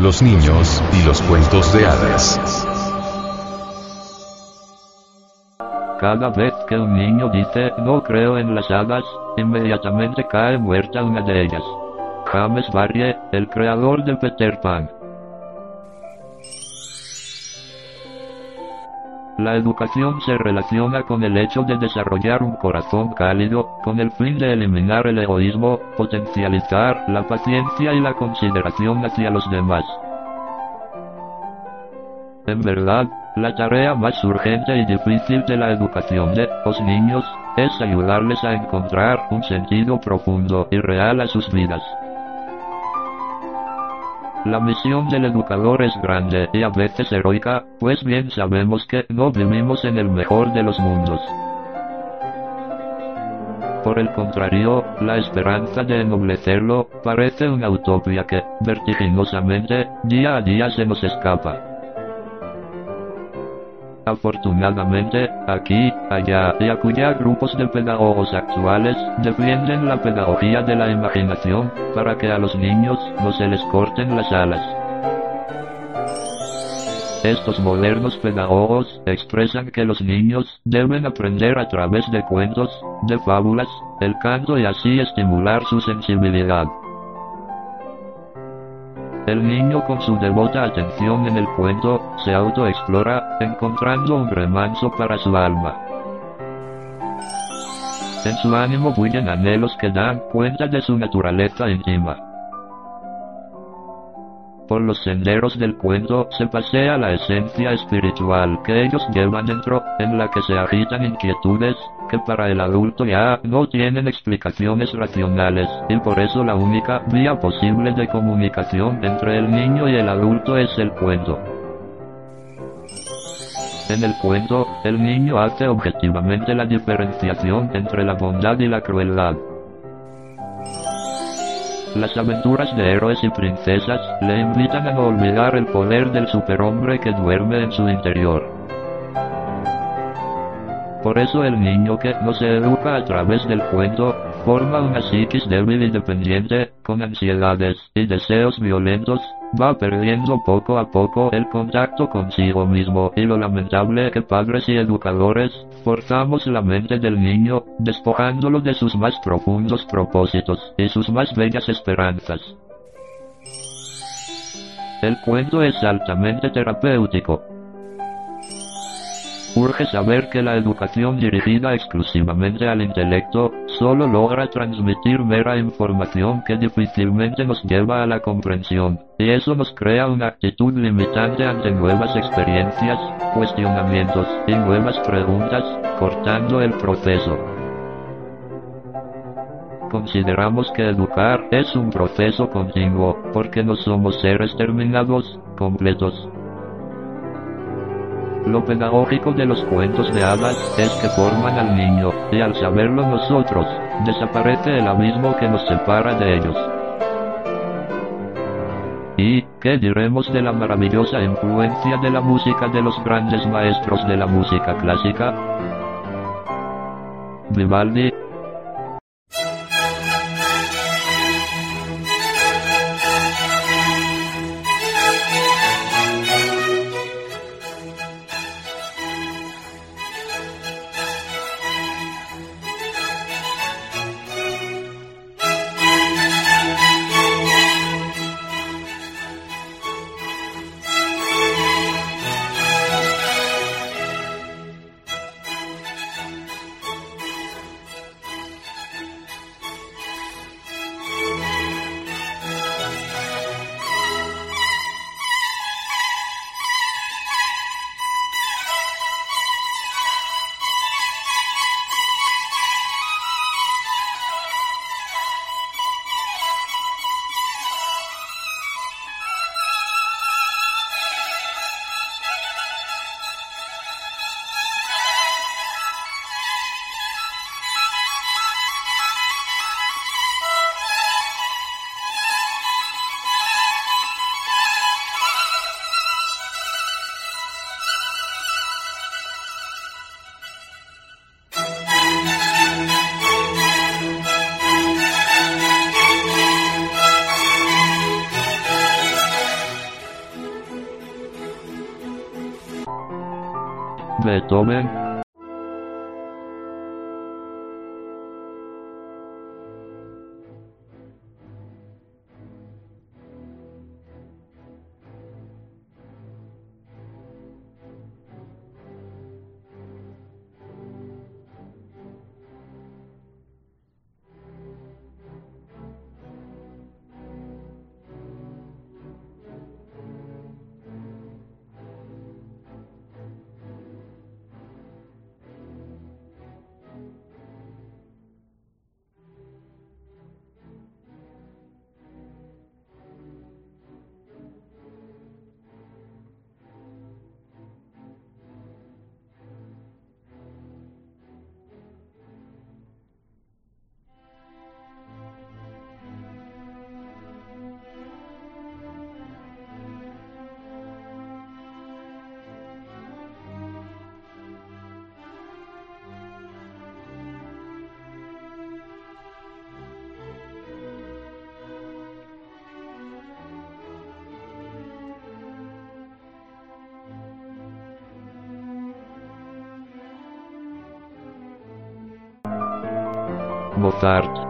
los niños y los cuentos de hadas. Cada vez que un niño dice no creo en las hadas, inmediatamente cae muerta una de ellas. James Barrie, el creador de Peter Pan. La educación se relaciona con el hecho de desarrollar un corazón cálido, con el fin de eliminar el egoísmo, potencializar la paciencia y la consideración hacia los demás. En verdad, la tarea más urgente y difícil de la educación de los niños es ayudarles a encontrar un sentido profundo y real a sus vidas. La misión del educador es grande y a veces heroica, pues bien sabemos que no vivimos en el mejor de los mundos. Por el contrario, la esperanza de ennoblecerlo parece una utopía que, vertiginosamente, día a día se nos escapa. Afortunadamente, aquí, allá y acullá grupos de pedagogos actuales defienden la pedagogía de la imaginación para que a los niños no se les corten las alas. Estos modernos pedagogos expresan que los niños deben aprender a través de cuentos, de fábulas, el canto y así estimular su sensibilidad. El niño con su devota atención en el cuento, se autoexplora, encontrando un remanso para su alma. En su ánimo bullen anhelos que dan cuenta de su naturaleza íntima. Por los senderos del cuento se pasea la esencia espiritual que ellos llevan dentro, en la que se agitan inquietudes, que para el adulto ya no tienen explicaciones racionales, y por eso la única vía posible de comunicación entre el niño y el adulto es el cuento. En el cuento, el niño hace objetivamente la diferenciación entre la bondad y la crueldad. Las aventuras de héroes y princesas le invitan a olvidar el poder del superhombre que duerme en su interior. Por eso el niño que no se educa a través del cuento, forma una psiquis débil y dependiente, con ansiedades y deseos violentos, va perdiendo poco a poco el contacto consigo mismo y lo lamentable que padres y educadores forzamos la mente del niño, despojándolo de sus más profundos propósitos y sus más bellas esperanzas. El cuento es altamente terapéutico, Urge saber que la educación dirigida exclusivamente al intelecto, solo logra transmitir mera información que difícilmente nos lleva a la comprensión, y eso nos crea una actitud limitante ante nuevas experiencias, cuestionamientos y nuevas preguntas, cortando el proceso. Consideramos que educar es un proceso continuo, porque no somos seres terminados, completos, lo pedagógico de los cuentos de hadas es que forman al niño, y al saberlo nosotros, desaparece el abismo que nos separa de ellos. ¿Y qué diremos de la maravillosa influencia de la música de los grandes maestros de la música clásica? Vivaldi, Abdomen Mozart,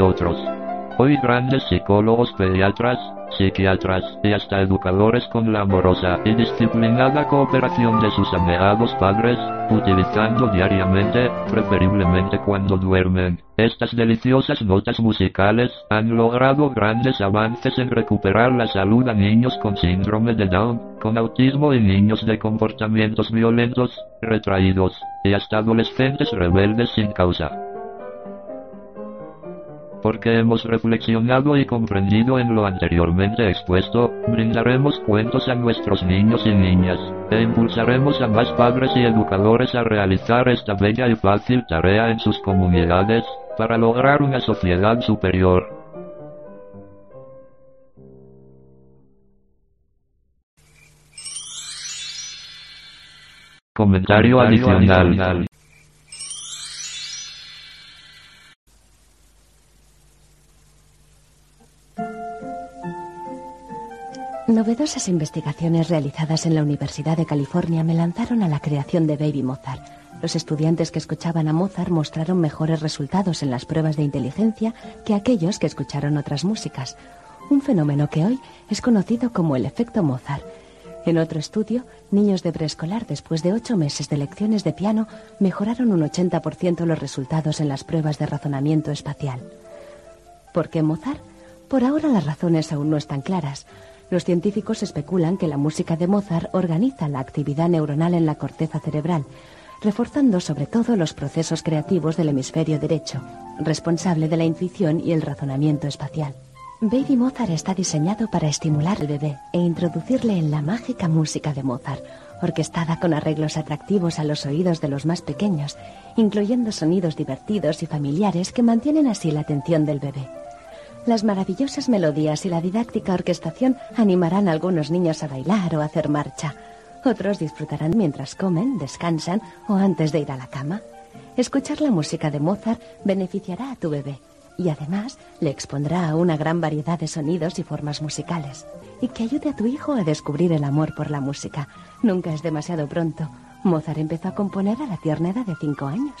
otros. Hoy grandes psicólogos, pediatras, psiquiatras y hasta educadores con la amorosa y disciplinada cooperación de sus ameados padres, utilizando diariamente, preferiblemente cuando duermen, estas deliciosas notas musicales, han logrado grandes avances en recuperar la salud a niños con síndrome de Down, con autismo y niños de comportamientos violentos, retraídos, y hasta adolescentes rebeldes sin causa porque hemos reflexionado y comprendido en lo anteriormente expuesto, brindaremos cuentos a nuestros niños y niñas, e impulsaremos a más padres y educadores a realizar esta bella y fácil tarea en sus comunidades, para lograr una sociedad superior. Comentario adicional. Novedosas investigaciones realizadas en la Universidad de California me lanzaron a la creación de Baby Mozart. Los estudiantes que escuchaban a Mozart mostraron mejores resultados en las pruebas de inteligencia que aquellos que escucharon otras músicas, un fenómeno que hoy es conocido como el efecto Mozart. En otro estudio, niños de preescolar después de ocho meses de lecciones de piano mejoraron un 80% los resultados en las pruebas de razonamiento espacial. ¿Por qué Mozart? Por ahora las razones aún no están claras. Los científicos especulan que la música de Mozart organiza la actividad neuronal en la corteza cerebral, reforzando sobre todo los procesos creativos del hemisferio derecho, responsable de la intuición y el razonamiento espacial. Baby Mozart está diseñado para estimular al bebé e introducirle en la mágica música de Mozart, orquestada con arreglos atractivos a los oídos de los más pequeños, incluyendo sonidos divertidos y familiares que mantienen así la atención del bebé. Las maravillosas melodías y la didáctica orquestación animarán a algunos niños a bailar o hacer marcha. Otros disfrutarán mientras comen, descansan o antes de ir a la cama. Escuchar la música de Mozart beneficiará a tu bebé y además le expondrá a una gran variedad de sonidos y formas musicales. Y que ayude a tu hijo a descubrir el amor por la música. Nunca es demasiado pronto. Mozart empezó a componer a la tierna edad de cinco años.